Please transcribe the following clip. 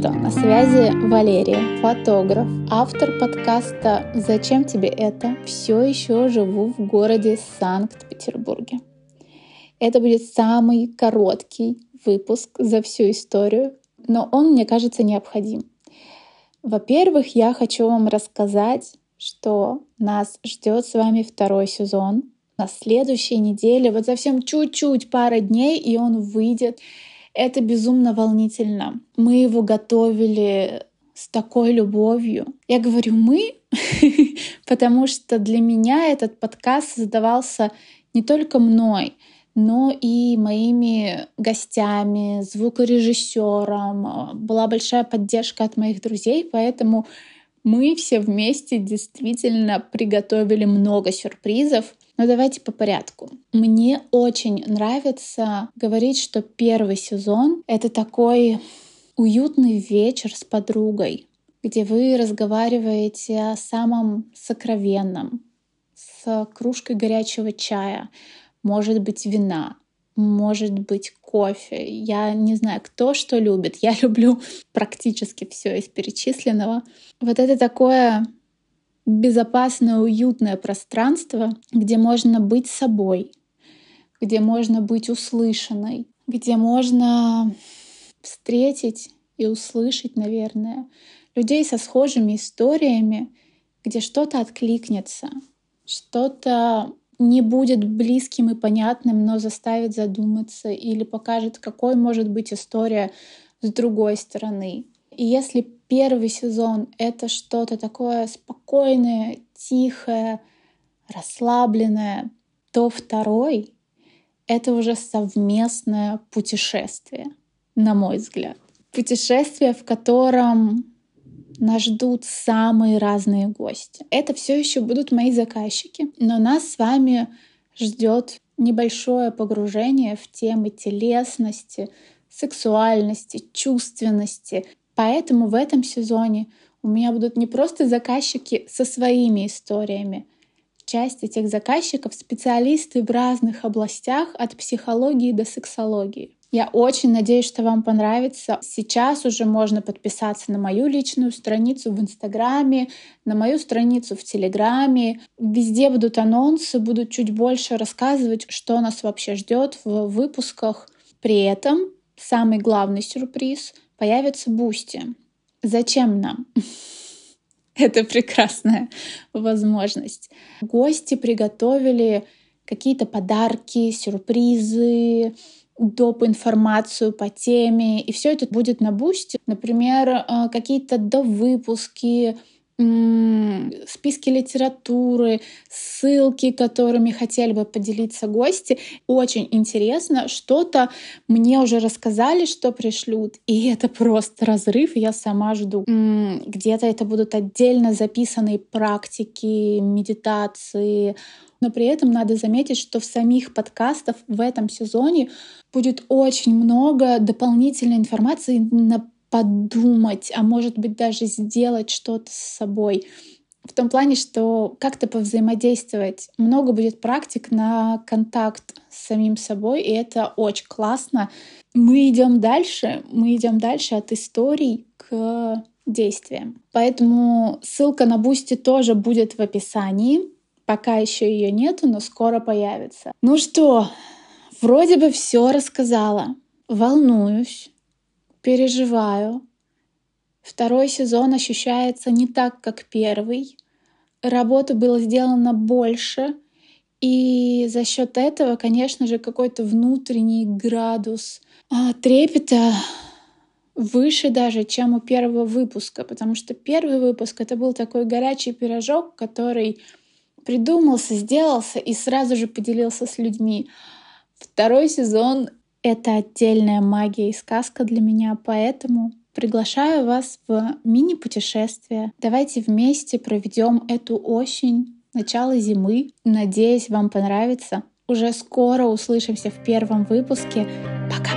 что, на связи Валерия, фотограф, автор подкаста «Зачем тебе это?» Все еще живу в городе Санкт-Петербурге. Это будет самый короткий выпуск за всю историю, но он, мне кажется, необходим. Во-первых, я хочу вам рассказать, что нас ждет с вами второй сезон. На следующей неделе, вот совсем чуть-чуть, пара дней, и он выйдет. Это безумно волнительно. Мы его готовили с такой любовью. Я говорю «мы», потому что для меня этот подкаст создавался не только мной, но и моими гостями, звукорежиссером. Была большая поддержка от моих друзей, поэтому мы все вместе действительно приготовили много сюрпризов. Но давайте по порядку. Мне очень нравится говорить, что первый сезон — это такой уютный вечер с подругой, где вы разговариваете о самом сокровенном, с кружкой горячего чая, может быть, вина, может быть, кофе. Я не знаю, кто что любит. Я люблю практически все из перечисленного. Вот это такое безопасное, уютное пространство, где можно быть собой, где можно быть услышанной, где можно встретить и услышать, наверное, людей со схожими историями, где что-то откликнется, что-то не будет близким и понятным, но заставит задуматься или покажет, какой может быть история с другой стороны. И если первый сезон — это что-то такое спокойное, тихое, расслабленное, то второй — это уже совместное путешествие, на мой взгляд. Путешествие, в котором нас ждут самые разные гости. Это все еще будут мои заказчики, но нас с вами ждет небольшое погружение в темы телесности, сексуальности, чувственности. Поэтому в этом сезоне у меня будут не просто заказчики со своими историями. Часть этих заказчиков — специалисты в разных областях от психологии до сексологии. Я очень надеюсь, что вам понравится. Сейчас уже можно подписаться на мою личную страницу в Инстаграме, на мою страницу в Телеграме. Везде будут анонсы, буду чуть больше рассказывать, что нас вообще ждет в выпусках. При этом самый главный сюрприз — появится Бусти. Зачем нам? Это прекрасная возможность. Гости приготовили какие-то подарки, сюрпризы, доп. информацию по теме, и все это будет на Бусти. Например, э, какие-то довыпуски, списки литературы, ссылки, которыми хотели бы поделиться гости. Очень интересно. Что-то мне уже рассказали, что пришлют, и это просто разрыв, я сама жду. Где-то это будут отдельно записанные практики, медитации, но при этом надо заметить, что в самих подкастах в этом сезоне будет очень много дополнительной информации на подумать, а может быть даже сделать что-то с собой. В том плане, что как-то повзаимодействовать. Много будет практик на контакт с самим собой, и это очень классно. Мы идем дальше, мы идем дальше от историй к действиям. Поэтому ссылка на Бусти тоже будет в описании. Пока еще ее нету, но скоро появится. Ну что, вроде бы все рассказала. Волнуюсь, переживаю. Второй сезон ощущается не так, как первый. Работы было сделано больше. И за счет этого, конечно же, какой-то внутренний градус а, трепета выше даже, чем у первого выпуска, потому что первый выпуск это был такой горячий пирожок, который придумался, сделался и сразу же поделился с людьми. Второй сезон — это отдельная магия и сказка для меня, поэтому приглашаю вас в мини-путешествие. Давайте вместе проведем эту осень, начало зимы. Надеюсь, вам понравится. Уже скоро услышимся в первом выпуске. Пока!